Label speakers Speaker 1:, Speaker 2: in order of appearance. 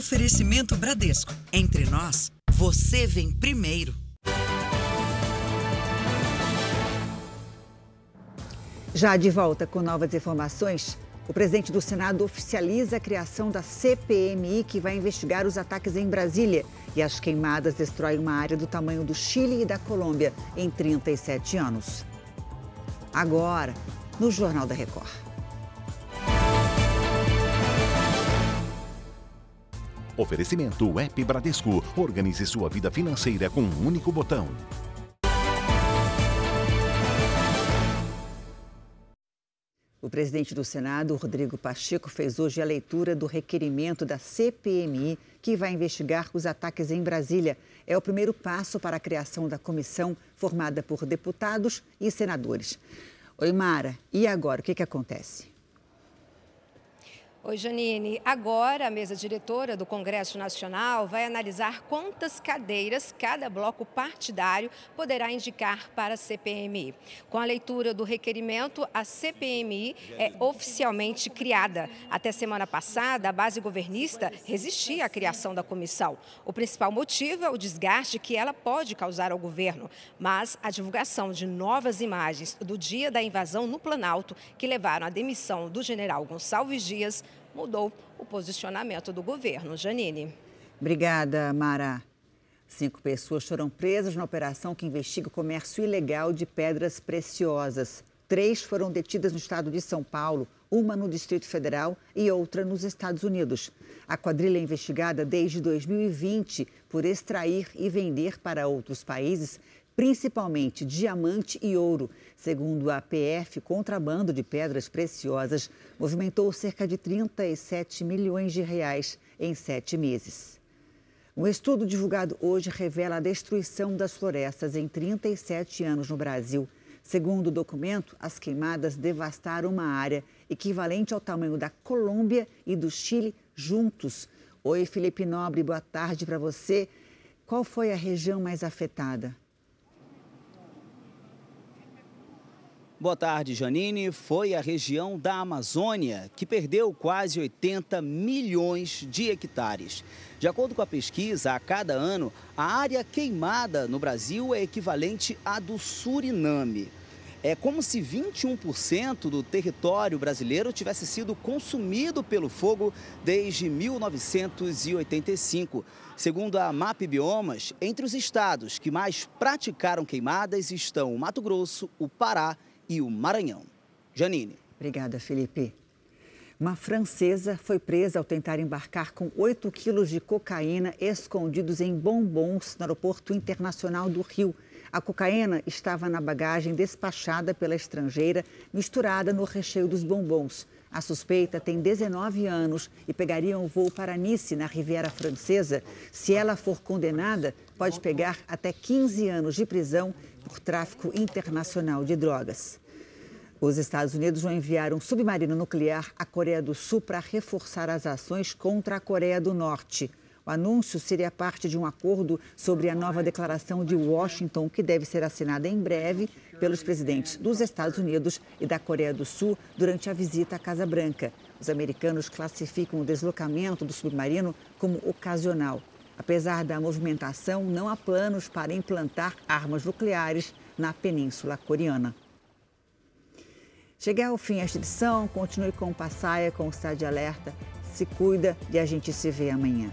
Speaker 1: Oferecimento Bradesco. Entre nós, você vem primeiro.
Speaker 2: Já de volta com novas informações, o presidente do Senado oficializa a criação da CPMI, que vai investigar os ataques em Brasília. E as queimadas destroem uma área do tamanho do Chile e da Colômbia em 37 anos. Agora, no Jornal da Record.
Speaker 3: Oferecimento Web Bradesco. Organize sua vida financeira com um único botão.
Speaker 2: O presidente do Senado, Rodrigo Pacheco, fez hoje a leitura do requerimento da CPMI, que vai investigar os ataques em Brasília. É o primeiro passo para a criação da comissão formada por deputados e senadores. Oi, Mara, e agora o que, que acontece?
Speaker 4: Oi, Janine. Agora, a mesa diretora do Congresso Nacional vai analisar quantas cadeiras cada bloco partidário poderá indicar para a CPMI. Com a leitura do requerimento, a CPMI é oficialmente criada. Até semana passada, a base governista resistia à criação da comissão. O principal motivo é o desgaste que ela pode causar ao governo. Mas a divulgação de novas imagens do dia da invasão no Planalto, que levaram à demissão do general Gonçalves Dias, mudou o posicionamento do governo. Janine.
Speaker 2: Obrigada, Mara. Cinco pessoas foram presas na operação que investiga o comércio ilegal de pedras preciosas. Três foram detidas no estado de São Paulo, uma no Distrito Federal e outra nos Estados Unidos. A quadrilha é investigada desde 2020 por extrair e vender para outros países principalmente diamante e ouro. Segundo a PF, contrabando de pedras preciosas movimentou cerca de 37 milhões de reais em sete meses. Um estudo divulgado hoje revela a destruição das florestas em 37 anos no Brasil. Segundo o documento, as queimadas devastaram uma área equivalente ao tamanho da Colômbia e do Chile juntos. Oi, Felipe Nobre, boa tarde para você. Qual foi a região mais afetada?
Speaker 5: Boa tarde, Janine. Foi a região da Amazônia que perdeu quase 80 milhões de hectares. De acordo com a pesquisa, a cada ano, a área queimada no Brasil é equivalente à do Suriname. É como se 21% do território brasileiro tivesse sido consumido pelo fogo desde 1985. Segundo a MAP Biomas, entre os estados que mais praticaram queimadas estão o Mato Grosso, o Pará e o Maranhão. Janine.
Speaker 2: Obrigada, Felipe. Uma francesa foi presa ao tentar embarcar com 8 quilos de cocaína escondidos em bombons no Aeroporto Internacional do Rio. A cocaína estava na bagagem despachada pela estrangeira, misturada no recheio dos bombons. A suspeita tem 19 anos e pegaria um voo para Nice, na Riviera Francesa. Se ela for condenada, pode pegar até 15 anos de prisão por tráfico internacional de drogas. Os Estados Unidos vão enviar um submarino nuclear à Coreia do Sul para reforçar as ações contra a Coreia do Norte. O anúncio seria parte de um acordo sobre a nova declaração de Washington, que deve ser assinada em breve pelos presidentes dos Estados Unidos e da Coreia do Sul durante a visita à Casa Branca. Os americanos classificam o deslocamento do submarino como ocasional. Apesar da movimentação, não há planos para implantar armas nucleares na Península Coreana. Cheguei ao fim esta edição. Continue com o Passaia, com o Estado de Alerta. Se cuida e a gente se vê amanhã.